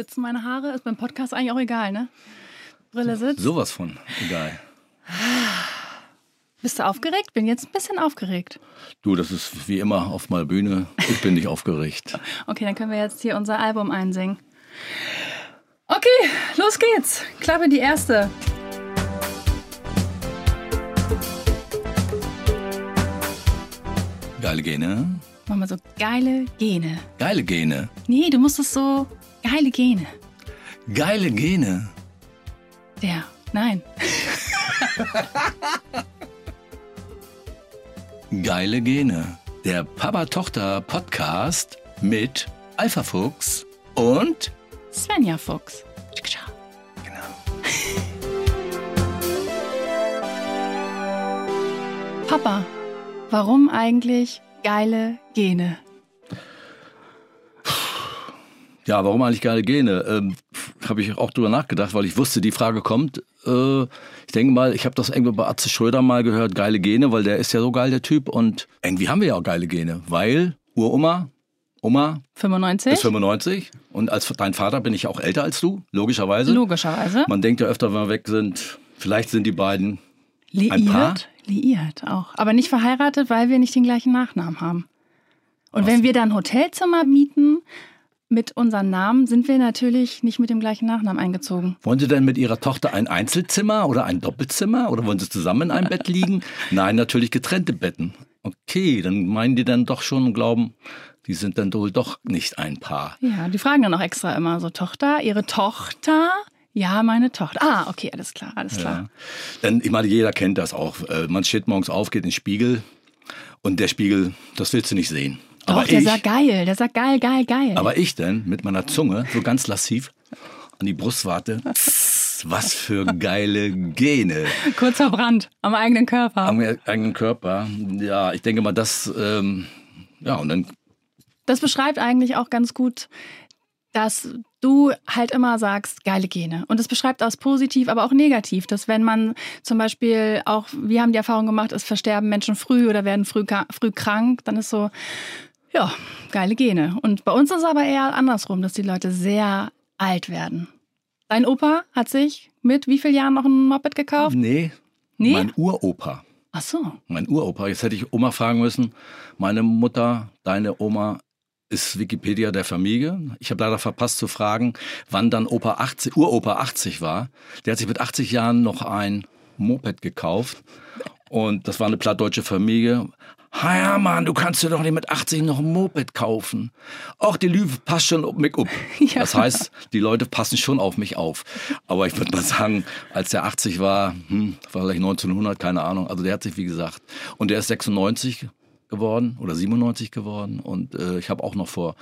Sitzen meine Haare? Ist beim Podcast eigentlich auch egal, ne? Brille sitzt. Sowas von egal. Bist du aufgeregt? Bin jetzt ein bisschen aufgeregt. Du, das ist wie immer auf meiner Bühne. Ich bin nicht aufgeregt. Okay, dann können wir jetzt hier unser Album einsingen. Okay, los geht's. Klappe die erste. Geile Gene. Mach mal so geile Gene. Geile Gene. Nee, du musst es so geile Gene. Geile Gene. Der. Nein. Geile Gene. Der Papa-Tochter-Podcast mit Alpha Fuchs und Svenja Fuchs. genau. Papa, warum eigentlich geile Gene? Ja, warum eigentlich geile Gene? Ähm, habe ich auch drüber nachgedacht, weil ich wusste, die Frage kommt. Äh, ich denke mal, ich habe das irgendwo bei Atze Schröder mal gehört, geile Gene, weil der ist ja so geil, der Typ. Und irgendwie haben wir ja auch geile Gene, weil Uroma, Oma 95? ist 95 und als dein Vater bin ich auch älter als du, logischerweise. Logischerweise. Man denkt ja öfter, wenn wir weg sind, vielleicht sind die beiden ein Paar. Liiert? Liiert auch. Aber nicht verheiratet, weil wir nicht den gleichen Nachnamen haben. Und wenn wir dann Hotelzimmer mieten mit unseren Namen, sind wir natürlich nicht mit dem gleichen Nachnamen eingezogen. Wollen Sie denn mit Ihrer Tochter ein Einzelzimmer oder ein Doppelzimmer oder wollen Sie zusammen in einem Bett liegen? Nein, natürlich getrennte Betten. Okay, dann meinen die dann doch schon und glauben, die sind dann wohl doch nicht ein Paar. Ja, die fragen dann auch extra immer so, Tochter, Ihre Tochter? Ja, meine Tochter. Ah, okay, alles klar, alles klar. Ja. Denn ich meine, jeder kennt das auch. Äh, Man steht morgens auf, geht in den Spiegel und der Spiegel, das willst du nicht sehen. Doch, aber der ich, sagt geil, der sagt geil, geil, geil. aber ich denn mit meiner Zunge so ganz lassiv an die Brustwarte. Psst, Was für geile Gene Kurz verbrannt am eigenen Körper. am eigenen Körper. Ja, ich denke mal, das, ähm, ja, und dann Das beschreibt eigentlich auch ganz gut, dass du halt immer sagst, geile Gene. Und das beschreibt auch positiv, aber auch negativ, dass wenn man zum Beispiel auch, wir haben die Erfahrung gemacht, es versterben Menschen früh oder werden früh, früh krank, dann ist so, ja, geile Gene. Und bei uns ist es aber eher andersrum, dass die Leute sehr alt werden. Dein Opa hat sich mit wie vielen Jahren noch ein Moped gekauft? Nee, Nee? mein Uropa. Ach so. Mein Uropa. Jetzt hätte ich Oma fragen müssen. Meine Mutter, deine Oma ist Wikipedia der Familie. Ich habe leider verpasst zu fragen, wann dann Opa 80, Uropa 80 war. Der hat sich mit 80 Jahren noch ein Moped gekauft. Und das war eine plattdeutsche Familie. Ha ja, Mann, du kannst dir doch nicht mit 80 noch ein Moped kaufen. Auch die Lüge passt schon auf mich up. Ja. Das heißt, die Leute passen schon auf mich auf. Aber ich würde mal sagen, als der 80 war, hm, war vielleicht 1900, keine Ahnung. Also der hat sich, wie gesagt, und der ist 96 geworden oder 97 geworden. Und äh, ich habe auch noch vor,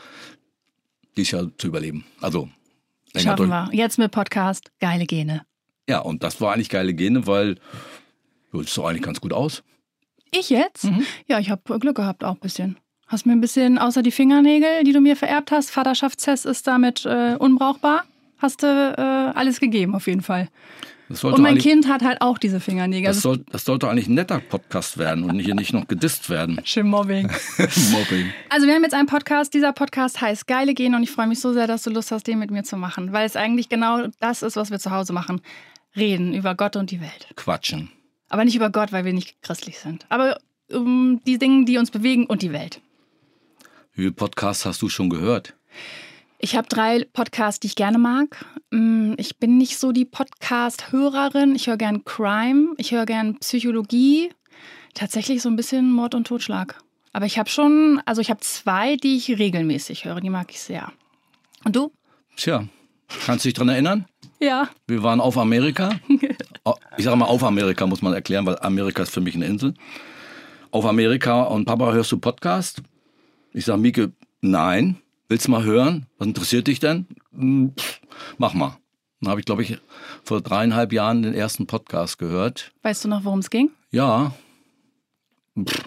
dieses Jahr zu überleben. Also länger Schaffen durch. wir. Jetzt mit Podcast, geile Gene. Ja, und das war eigentlich geile Gene, weil du siehst doch eigentlich ganz gut aus. Ich jetzt? Mhm. Ja, ich habe Glück gehabt auch ein bisschen. Hast mir ein bisschen, außer die Fingernägel, die du mir vererbt hast, Vaterschaftstest ist damit äh, unbrauchbar. Hast du äh, alles gegeben, auf jeden Fall. Und mein Kind hat halt auch diese Fingernägel. das, soll, das sollte eigentlich ein netter Podcast werden und hier nicht noch gedisst werden. schön Mobbing. Mobbing. Also wir haben jetzt einen Podcast. Dieser Podcast heißt Geile Gene und ich freue mich so sehr, dass du Lust hast, den mit mir zu machen, weil es eigentlich genau das ist, was wir zu Hause machen. Reden über Gott und die Welt. Quatschen. Aber nicht über Gott, weil wir nicht christlich sind. Aber um die Dinge, die uns bewegen und die Welt. Wie viele Podcasts hast du schon gehört? Ich habe drei Podcasts, die ich gerne mag. Mm, Ich bin nicht so die Podcast-Hörerin. Ich höre gern Crime, ich höre gern Psychologie, tatsächlich so ein bisschen Mord und Totschlag. Aber ich habe schon, also ich habe zwei, die ich regelmäßig höre, die mag ich sehr. Und du? Tja, kannst du dich dran erinnern? Ja. Wir waren auf Amerika. Ich sage mal auf Amerika, muss man erklären, weil Amerika ist für mich eine Insel. Auf Amerika und Papa, hörst du Podcast? Ich sage, Mieke, nein. Willst du mal hören? Was interessiert dich denn? Hm, Mach mal. Dann habe ich, glaube ich, vor dreieinhalb Jahren den ersten Podcast gehört. Weißt du noch, worum es ging? Ja. Pff,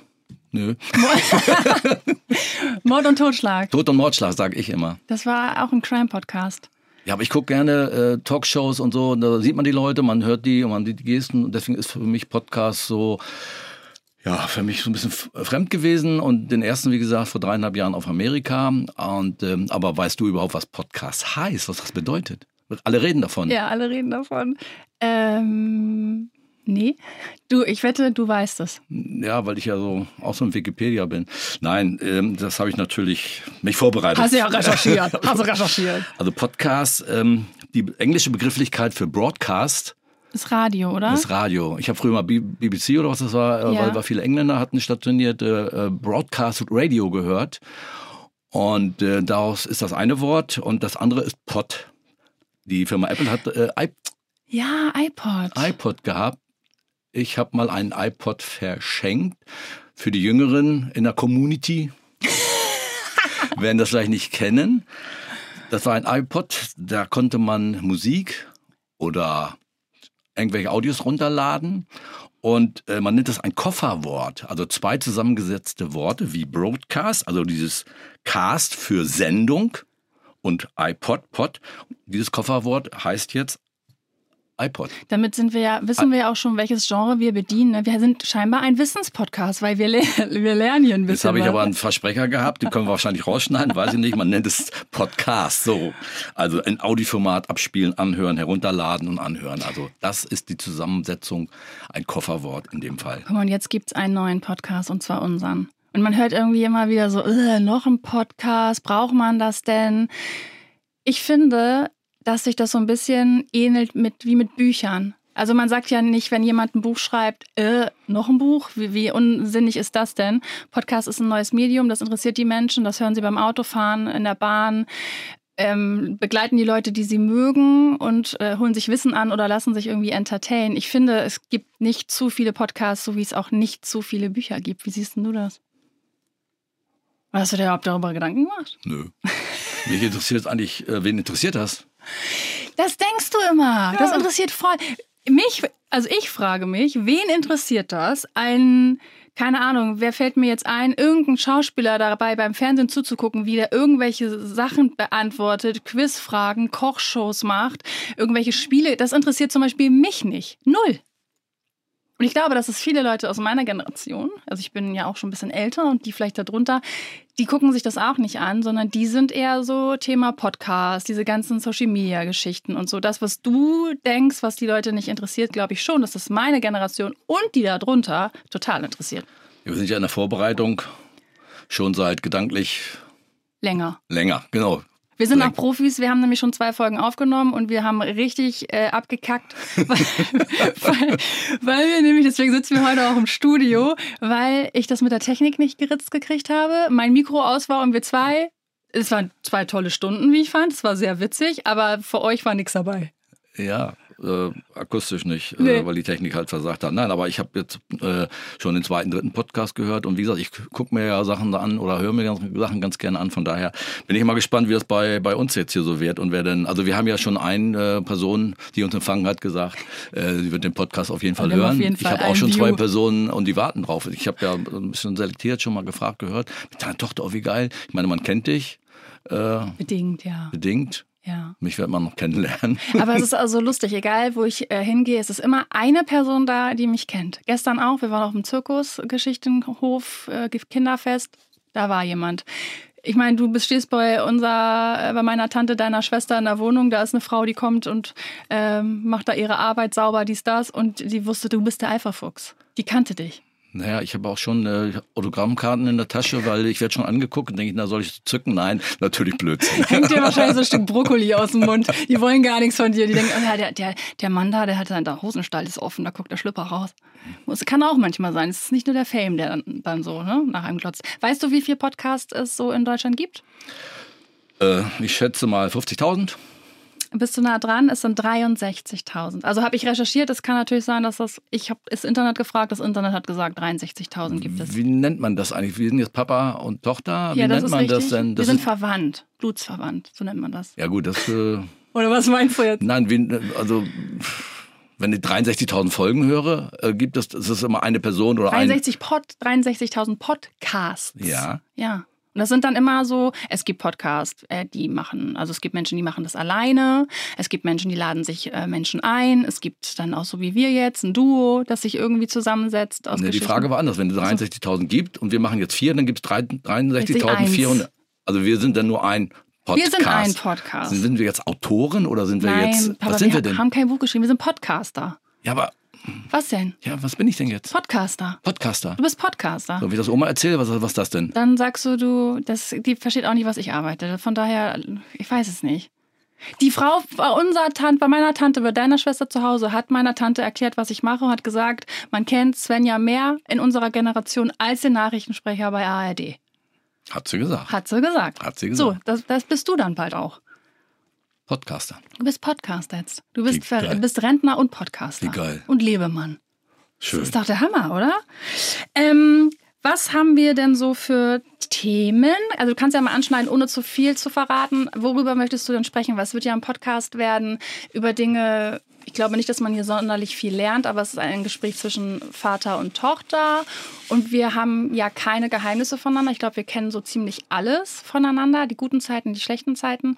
nö. Mord und Totschlag. Tod und Mordschlag, sage ich immer. Das war auch ein Crime-Podcast. Ja, aber ich gucke gerne äh, Talkshows und so. Und da sieht man die Leute, man hört die und man sieht die Gesten. Und deswegen ist für mich Podcast so, ja, für mich so ein bisschen fremd gewesen und den ersten, wie gesagt, vor dreieinhalb Jahren auf Amerika. Und, ähm, aber weißt du überhaupt, was Podcast heißt, was das bedeutet? Alle reden davon. Ja, alle reden davon. Ähm, nee. Du, ich wette, du weißt es. Ja, weil ich ja so auch so ein Wikipedia bin. Nein, ähm, das habe ich natürlich mich vorbereitet. Hast du ja recherchiert. Hast du recherchiert. Also Podcast, ähm, die englische Begrifflichkeit für Broadcast ist Radio, oder? Das Radio. Ich habe früher mal BBC oder was das war, äh, ja. weil wir viele Engländer hatten stationiert, äh, Broadcast Radio gehört. Und äh, daraus ist das eine Wort und das andere ist Pod. Die Firma Apple hat äh, iP ja, iPod. iPod gehabt. Ich habe mal einen iPod verschenkt für die Jüngeren in der Community. werden das vielleicht nicht kennen. Das war ein iPod, da konnte man Musik oder irgendwelche Audios runterladen und äh, man nennt das ein Kofferwort, also zwei zusammengesetzte Worte wie Broadcast, also dieses Cast für Sendung und iPod, Pod. Dieses Kofferwort heißt jetzt iPod. Damit sind wir ja, wissen wir ja auch schon, welches Genre wir bedienen. Ne? Wir sind scheinbar ein Wissenspodcast, weil wir, le wir lernen hier ein bisschen. Jetzt habe ich aber einen Versprecher gehabt, den können wir wahrscheinlich rausschneiden, weiß ich nicht. Man nennt es Podcast. So. Also ein Audioformat abspielen, anhören, herunterladen und anhören. Also das ist die Zusammensetzung, ein Kofferwort in dem Fall. Guck mal, und jetzt gibt es einen neuen Podcast und zwar unseren. Und man hört irgendwie immer wieder so, noch ein Podcast, braucht man das denn? Ich finde, dass sich das so ein bisschen ähnelt mit wie mit Büchern. Also man sagt ja nicht, wenn jemand ein Buch schreibt, äh, noch ein Buch, wie, wie unsinnig ist das denn? Podcast ist ein neues Medium, das interessiert die Menschen, das hören sie beim Autofahren, in der Bahn, ähm, begleiten die Leute, die sie mögen und äh, holen sich Wissen an oder lassen sich irgendwie entertainen. Ich finde, es gibt nicht zu viele Podcasts, so wie es auch nicht zu viele Bücher gibt. Wie siehst du das? Hast du dir überhaupt darüber Gedanken gemacht? Nö. Mich interessiert eigentlich, äh, wen interessiert das? Das denkst du immer. Ja. Das interessiert voll. Mich, also ich frage mich, wen interessiert das? Ein, keine Ahnung, wer fällt mir jetzt ein, irgendein Schauspieler dabei beim Fernsehen zuzugucken, wie der irgendwelche Sachen beantwortet, Quizfragen, Kochshows macht, irgendwelche Spiele. Das interessiert zum Beispiel mich nicht. Null. Und ich glaube, dass es viele Leute aus meiner Generation, also ich bin ja auch schon ein bisschen älter und die vielleicht darunter, die gucken sich das auch nicht an, sondern die sind eher so Thema Podcast, diese ganzen Social Media Geschichten und so. Das, was du denkst, was die Leute nicht interessiert, glaube ich schon, dass das meine Generation und die darunter total interessiert. Wir sind ja in der Vorbereitung schon seit gedanklich länger. Länger, genau. Wir sind auch Profis, wir haben nämlich schon zwei Folgen aufgenommen und wir haben richtig äh, abgekackt, weil, weil, weil, wir nämlich, deswegen sitzen wir heute auch im Studio, weil ich das mit der Technik nicht geritzt gekriegt habe, mein Mikro aus war und wir zwei, es waren zwei tolle Stunden, wie ich fand, es war sehr witzig, aber für euch war nichts dabei. Ja, äh, akustisch nicht, äh, nee. äh, weil die Technik halt versagt hat. Nein, aber ich habe jetzt äh, schon den zweiten, dritten Podcast gehört und wie gesagt, ich gucke mir ja Sachen da an oder höre mir ganz, Sachen ganz gerne an. Von daher bin ich mal gespannt, wie das bei, bei uns jetzt hier so wird und wer denn, also wir haben ja schon eine äh, Person, die uns empfangen hat, gesagt, äh, sie wird den Podcast auf jeden Fall hören. Jeden ich habe auch schon View. zwei Personen und die warten drauf. Ich habe ja ein bisschen selektiert, schon mal gefragt, gehört. Mit deiner Tochter, oh wie geil. Ich meine, man kennt dich. Äh, bedingt, ja. Bedingt. Ja. Mich wird man noch kennenlernen. Aber es ist also lustig, egal wo ich äh, hingehe, es ist immer eine Person da, die mich kennt. Gestern auch, wir waren auf dem Zirkusgeschichtenhof, äh, Kinderfest, da war jemand. Ich meine, du stehst bei unser, äh, bei meiner Tante, deiner Schwester in der Wohnung, da ist eine Frau, die kommt und ähm, macht da ihre Arbeit sauber, dies, das, und die wusste, du bist der Eiferfuchs. Die kannte dich. Naja, ich habe auch schon äh, Autogrammkarten in der Tasche, weil ich werde schon angeguckt und denke, na soll ich zücken? Nein, natürlich Blödsinn. Hängt dir wahrscheinlich so ein Stück Brokkoli aus dem Mund. Die wollen gar nichts von dir. Die denken, oh ja, der, der, der Mann da, der hat der Hosenstall ist offen, da guckt der Schlüpper raus. Das kann auch manchmal sein. Es ist nicht nur der Fame, der dann, dann so ne, nach einem glotzt. Weißt du, wie viel Podcasts es so in Deutschland gibt? Äh, ich schätze mal 50.000. Bist du nah dran? Es sind 63.000. Also habe ich recherchiert. Es kann natürlich sein, dass das. Ich habe das Internet gefragt. Das Internet hat gesagt, 63.000 gibt es. Wie nennt man das eigentlich? Wir sind jetzt Papa und Tochter. Wie ja, nennt man richtig. das denn? Das Wir sind verwandt, blutsverwandt. So nennt man das. Ja gut, das. Äh, Oder was meinst du jetzt? Nein, wie, also wenn ich 63.000 Folgen höre, äh, gibt es, ist das immer eine Person oder 63 ein... Pod, 63.000 Podcasts. Ja. Ja. Und das sind dann immer so, es gibt Podcasts, äh, die machen, also es gibt Menschen, die machen das alleine, es gibt Menschen, die laden sich äh, Menschen ein, es gibt dann auch so wie wir jetzt ein Duo, das sich irgendwie zusammensetzt aus Nee, die Frage war anders. Wenn es 63.000 gibt und wir machen jetzt vier, dann gibt es 63.400. 63.100. Also wir sind dann nur ein Podcast. Wir sind ein Podcast. Sind, wir jetzt Autoren oder sind wir Nein, jetzt. Papa, was sind wir wir denn? haben kein Buch geschrieben, wir sind Podcaster. Ja, aber Was denn? ja, was bin ich denn jetzt? Podcaster. Podcaster. Du bist Podcaster. So, wie das Oma erzähle, was, was ist das denn? Dann sagst du, du, das, die versteht auch nicht, was ich arbeite. Von daher, ich weiß es nicht. Die Frau bei unserer Tante, bei meiner Tante, bei deiner Schwester zu Hause, hat meiner Tante erklärt, was ich mache und hat gesagt, man kennt Svenja mehr in unserer Generation als den Nachrichtensprecher bei ARD. Hat sie gesagt. Hat sie gesagt. Hat sie So, gesagt. das, das bist du dann bald auch. Podcaster. Du bist Podcaster jetzt. Du bist, bist Rentner und Podcaster. Wie geil. Und Lebemann. Schön. Ist doch der Hammer, oder? Ähm, was haben wir denn so für Themen? Also du kannst ja mal anschneiden, ohne zu viel zu verraten. Worüber möchtest du denn sprechen? Was wird ja ein Podcast werden über Dinge? Ich glaube nicht, dass man hier sonderlich viel lernt, aber es ist ein Gespräch zwischen Vater und Tochter. Und wir haben ja keine Geheimnisse voneinander. Ich glaube, wir kennen so ziemlich alles voneinander, die guten Zeiten, die schlechten Zeiten.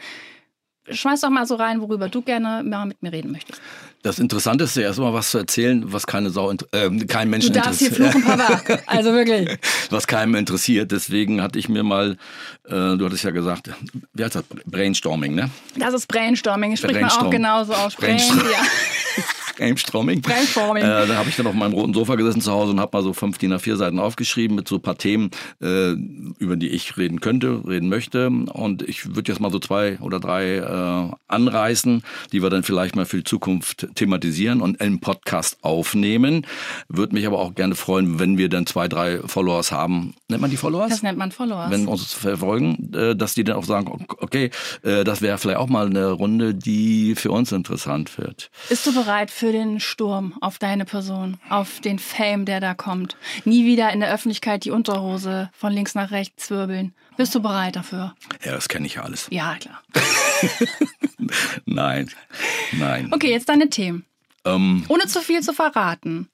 Schmeiß doch mal so rein, worüber du gerne mal mit mir reden möchtest. Das Interessante ist ja erstmal was zu erzählen, was keine Sau, äh, keinen Du Menschen darfst hier interessiert. fluchen, Papa. Also wirklich. was keinem interessiert. Deswegen hatte ich mir mal, äh, du hattest ja gesagt, wie heißt das? Brainstorming, ne? Das ist Brainstorming. Spricht man auch genauso aus. Brain, Brainstorm. ja. Brainstorming. Brainstorming. Äh, da habe ich dann auf meinem roten Sofa gesessen zu Hause und habe mal so fünf DIN A4 Seiten aufgeschrieben mit so ein paar Themen, äh, über die ich reden könnte, reden möchte. Und ich würde jetzt mal so zwei oder drei äh, anreißen, die wir dann vielleicht mal für die Zukunft thematisieren und im Podcast aufnehmen. Würde mich aber auch gerne freuen, wenn wir dann zwei, drei Followers haben. Nennt man die Followers? Das nennt man Followers. wenn uns verfolgen, äh, dass die dann auch sagen, okay, äh, das wäre vielleicht auch mal eine Runde, die für uns interessant wird. Bist du bereit für den Sturm auf deine Person, auf den Fame, der da kommt? Nie wieder in der Öffentlichkeit die Unterhose von links nach rechts wirbeln. Bist du bereit dafür? Ja, das kenne ich ja alles. Ja, klar. Nein, nein. Okay, jetzt deine Themen. Ähm, Ohne zu viel zu verraten.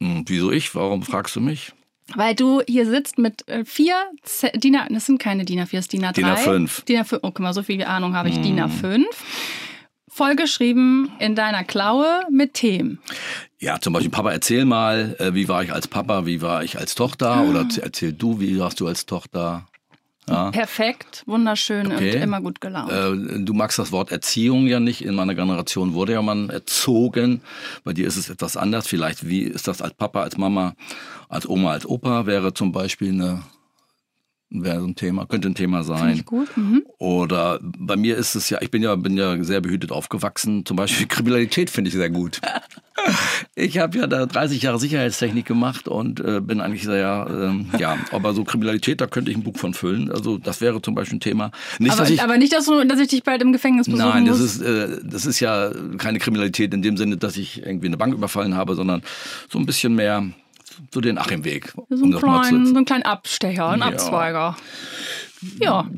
hm, wieso ich? Warum fragst du mich? Weil du hier sitzt mit äh, vier Z DIN A, das sind keine DIN A4, das ist DIN A3. DIN A5. DIN A5, oh, guck mal, so viel Ahnung habe ich, DIN A5. Vollgeschrieben in deiner Klaue mit Themen. Ja, zum Beispiel, Papa, erzähl mal, äh, wie war ich als Papa, wie war ich als Tochter? Oder Ah. erzähl- erzähl du, wie warst du als Tochter? Ja. Perfekt, wunderschön Okay. und immer gut gelaunt. Äh, Du magst das Wort Erziehung ja nicht. In meiner Generation wurde ja man erzogen. Bei dir ist es etwas anders. Vielleicht, wie ist das als Papa, als Mama, als Oma, als Opa wäre zum Beispiel eine, wäre so ein Thema, könnte ein Thema Finde sein. ich gut. Mhm. Oder bei mir ist es ja, ich bin ja, bin ja sehr behütet aufgewachsen. Zum Beispiel Kriminalität finde ich sehr gut. Ich habe ja da 30 Jahre Sicherheitstechnik gemacht und äh, bin eigentlich sehr, ähm, ja, aber so Kriminalität, da könnte ich ein Buch von füllen. Also das wäre zum Beispiel ein Thema. Nicht, Aber, dass ich, aber nicht, dass, du, dass ich dich bald im Gefängnis besuchen Nein, das muss. ist, äh, das ist ja keine Kriminalität in dem Sinne, dass ich irgendwie eine Bank überfallen habe, sondern so ein bisschen mehr so den Achimweg. so, um einen kleinen, so einen kleinen Abstecher, ein Ja. Abzweiger. Ja.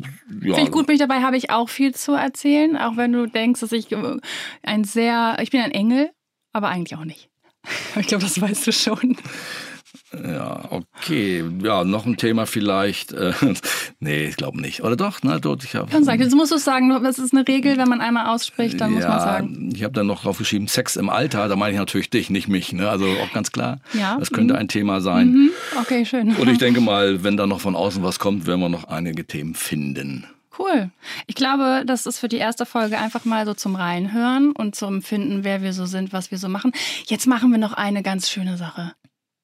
ja, Finde ich gut, bin ich dabei, habe ich auch viel zu erzählen. Auch wenn du denkst, dass ich äh, ein sehr, ich bin ein Engel, aber eigentlich auch nicht. Ich glaube, das weißt du schon. Ja, okay. Ja, noch ein Thema vielleicht. Äh, nee, ich glaube nicht. Oder doch? Na, dort, ich hab, Dann sag, jetzt musst du es sagen, das ist eine Regel, wenn man einmal ausspricht, dann muss man sagen. Ich habe dann noch drauf geschrieben, Sex im Alter. Da meine ich natürlich dich, nicht mich. Ne? Also auch ganz klar. Ja, Das könnte mhm. ein Thema sein. Mhm. Okay, schön. Und ich denke mal, wenn da noch von außen was kommt, werden wir noch einige Themen finden. Cool. Ich glaube, das ist für die erste Folge einfach mal so zum Reinhören und zum Finden, wer wir so sind, was wir so machen. Jetzt machen wir noch eine ganz schöne Sache.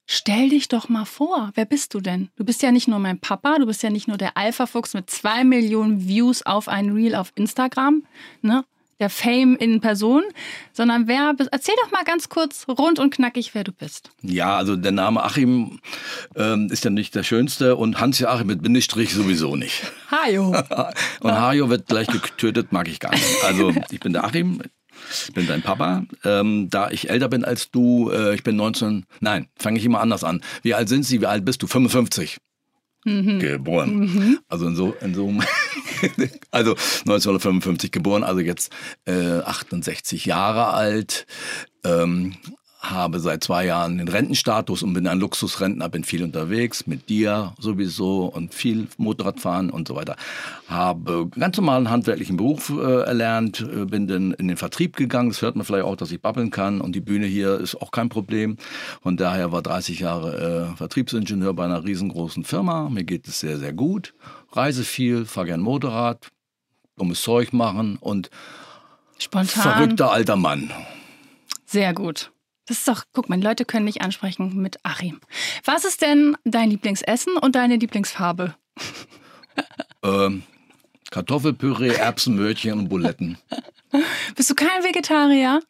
Stell dich doch mal vor, wer bist du denn? Du bist ja nicht nur mein Papa, du bist ja nicht nur der Alpha-Fuchs mit zwei Millionen Views auf ein Reel auf Instagram, ne? Der Fame in Person, sondern wer bist, erzähl doch mal ganz kurz rund und knackig, wer du bist. Ja, also der Name Achim ähm, ist ja nicht der schönste und Hans-Joachim mit Bindestrich sowieso nicht. Hajo. Und Hajo wird gleich getötet, mag ich gar nicht. Also ich bin der Achim, bin dein Papa. Ähm, da ich älter bin als du, äh, ich bin 19, nein, fange ich immer anders an. Wie alt sind Sie, wie alt bist du? 55. Geboren. Also in so, in so also 1955 geboren, also jetzt äh, 68 Jahre alt. Ähm, habe seit zwei Jahren den Rentenstatus und bin ein Luxusrentner, bin viel unterwegs, mit dir sowieso und viel Motorradfahren und so weiter. Habe ganz normalen handwerklichen Beruf äh, erlernt, äh, bin dann in den Vertrieb gegangen. Das hört man vielleicht auch, dass ich babbeln kann und die Bühne hier ist auch kein Problem. Von daher war 30 Jahre äh, Vertriebsingenieur bei einer riesengroßen Firma. Mir geht es sehr, sehr gut. Reise viel, fahre gern Motorrad, dummes Zeug machen und Spontan. verrückter alter Mann. Sehr gut. Das ist doch, guck mal, Leute können dich ansprechen mit Achim. Was ist denn dein Lieblingsessen und deine Lieblingsfarbe? Ähm, Kartoffelpüree, Erbsenmörchen und Buletten. Bist du kein Vegetarier?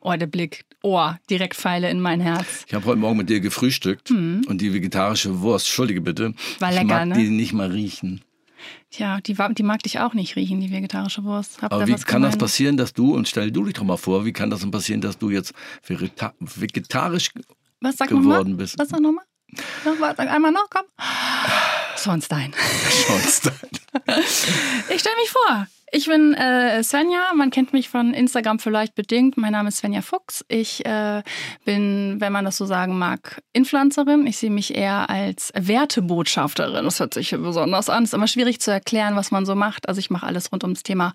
Oh, der Blick. Oh, direkt Pfeile in mein Herz. Ich habe heute Morgen mit dir gefrühstückt und die vegetarische Wurst, entschuldige bitte, Mhm. War ich lecker, mag ne? die nicht mal riechen. Tja, die, die mag dich auch nicht riechen, die vegetarische Wurst. Habt Aber wie kann das gemein? passieren, dass du, und stell du dich doch mal vor, wie kann das denn passieren, dass du jetzt vegeta- vegetarisch Was sag geworden bist? Was sag nochmal? Noch, sag einmal noch, komm. Sonstein. schaust? Ich stelle mich vor. Ich bin äh, Svenja, man kennt mich von Instagram vielleicht bedingt. Mein Name ist Svenja Fuchs. Ich äh, bin, wenn man das so sagen mag, Influencerin. Ich sehe mich eher als Wertebotschafterin. Das hört sich besonders an. Es ist immer schwierig zu erklären, was man so macht. Also ich mache alles rund ums Thema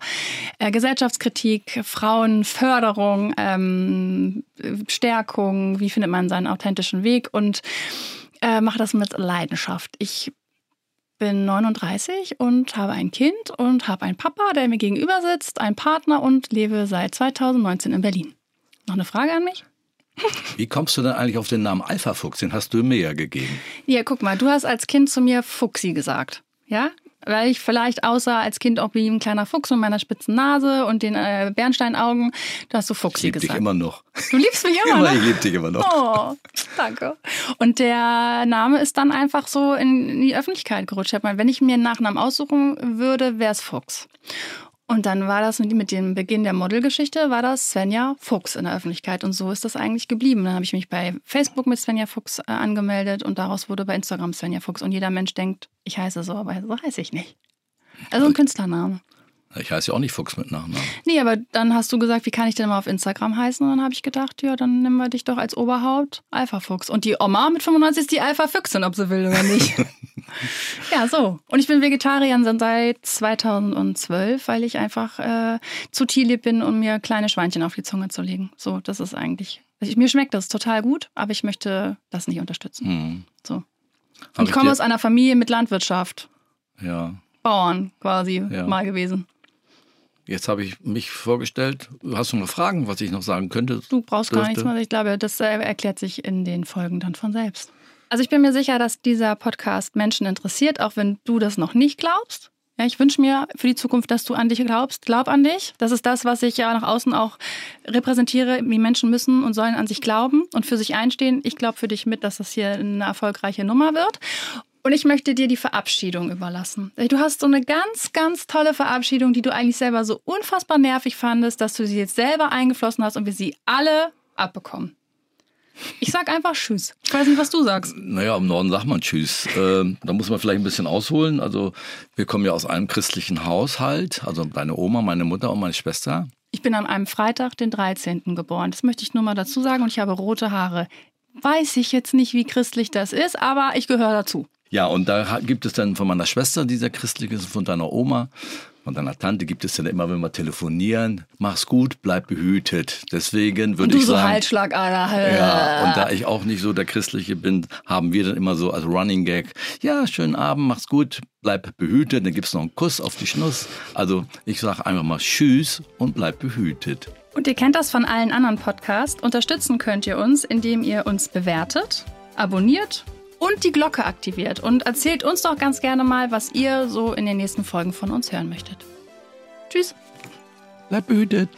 äh, Gesellschaftskritik, Frauenförderung, ähm, Stärkung, wie findet man seinen authentischen Weg und äh, mache das mit Leidenschaft. Ich bin 39 und habe ein Kind und habe einen Papa, der mir gegenüber sitzt, einen Partner und lebe seit 2019 in Berlin. Noch eine Frage an mich? Wie kommst du denn eigentlich auf den Namen Alpha Fuchs? Den hast du mir ja gegeben. Ja, guck mal, du hast als Kind zu mir Fuchsi gesagt. Ja? Weil ich vielleicht aussah als Kind auch wie ein kleiner Fuchs mit meiner spitzen Nase und den äh, Bernsteinaugen. Da hast du Ich Fuchsi liebe dich gesagt. immer noch. Du liebst mich immer, Immer, ne? ich liebe dich immer noch. Oh, danke. Und der Name ist dann einfach so in, in die Öffentlichkeit gerutscht. Ich meine, wenn ich mir einen Nachnamen aussuchen würde, wäre es Fuchs. Und dann war das mit, mit dem Beginn der Modelgeschichte, war das Svenja Fuchs in der Öffentlichkeit. Und so ist das eigentlich geblieben. Dann habe ich mich bei Facebook mit Svenja Fuchs äh, angemeldet und daraus wurde bei Instagram Svenja Fuchs. Und jeder Mensch denkt, ich heiße so, aber so heiße ich nicht. Also ein Künstlername. Ich heiße ja auch nicht Fuchs mit Nachnamen. Nee, aber dann hast du gesagt, wie kann ich denn mal auf Instagram heißen? Und dann habe ich gedacht, ja, dann nehmen wir dich doch als Oberhaupt Alpha Fuchs. Und die Oma mit 95 ist die Alpha Füchsin, ob sie will oder nicht. ja, so. Und ich bin Vegetarierin seit 2012, weil ich einfach äh, zu tierlieb bin, um mir kleine Schweinchen auf die Zunge zu legen. So, das ist eigentlich. Ich, mir schmeckt das total gut, aber ich möchte das nicht unterstützen. Hm. So. Hab Und ich komme aus einer Familie mit Landwirtschaft. Ja. Bauern quasi Ja. mal gewesen. Jetzt habe ich mich vorgestellt. Hast du noch Fragen, was ich noch sagen könnte? Du brauchst gar Dürfte. nichts mehr. Ich glaube, das äh, erklärt sich in den Folgen dann von selbst. Also ich bin mir sicher, dass dieser Podcast Menschen interessiert, auch wenn du das noch nicht glaubst. Ja, ich wünsche mir für die Zukunft, dass du an dich glaubst. Glaub an dich. Das ist das, was ich ja nach außen auch repräsentiere. Die Menschen müssen und sollen an sich glauben und für sich einstehen. Ich glaube für dich mit, dass das hier eine erfolgreiche Nummer wird. Und ich möchte dir die Verabschiedung überlassen. Du hast so eine ganz, ganz tolle Verabschiedung, die du eigentlich selber so unfassbar nervig fandest, dass du sie jetzt selber eingeflossen hast und wir sie alle abbekommen. Ich sag einfach Tschüss. Ich weiß nicht, was du sagst. Naja, im Norden sagt man Tschüss. Ähm, da muss man vielleicht ein bisschen ausholen. Also wir kommen ja aus einem christlichen Haushalt. Also deine Oma, meine Mutter und meine Schwester. Ich bin an einem Freitag, den 13. geboren. Das möchte ich nur mal dazu sagen. Und ich habe rote Haare. Weiß ich jetzt nicht, wie christlich das ist, aber ich gehöre dazu. Ja, und da gibt es dann von meiner Schwester, die sehr christlich ist, von deiner Oma, von deiner Tante gibt es dann immer, wenn wir telefonieren, mach's gut, bleib behütet. Deswegen würde ich so sagen, Halsschlagader. Ja, und da ich auch nicht so der Christliche bin, haben wir dann immer so als Running Gag, ja, schönen Abend, mach's gut, bleib behütet, dann gibt's noch einen Kuss auf die Schnuss. Also ich sage einfach mal Tschüss und bleib behütet. Und ihr kennt das von allen anderen Podcasts. Unterstützen könnt ihr uns, indem ihr uns bewertet, abonniert und die Glocke aktiviert. Und erzählt uns doch ganz gerne mal, was ihr so in den nächsten Folgen von uns hören möchtet. Tschüss. Bleib behütet.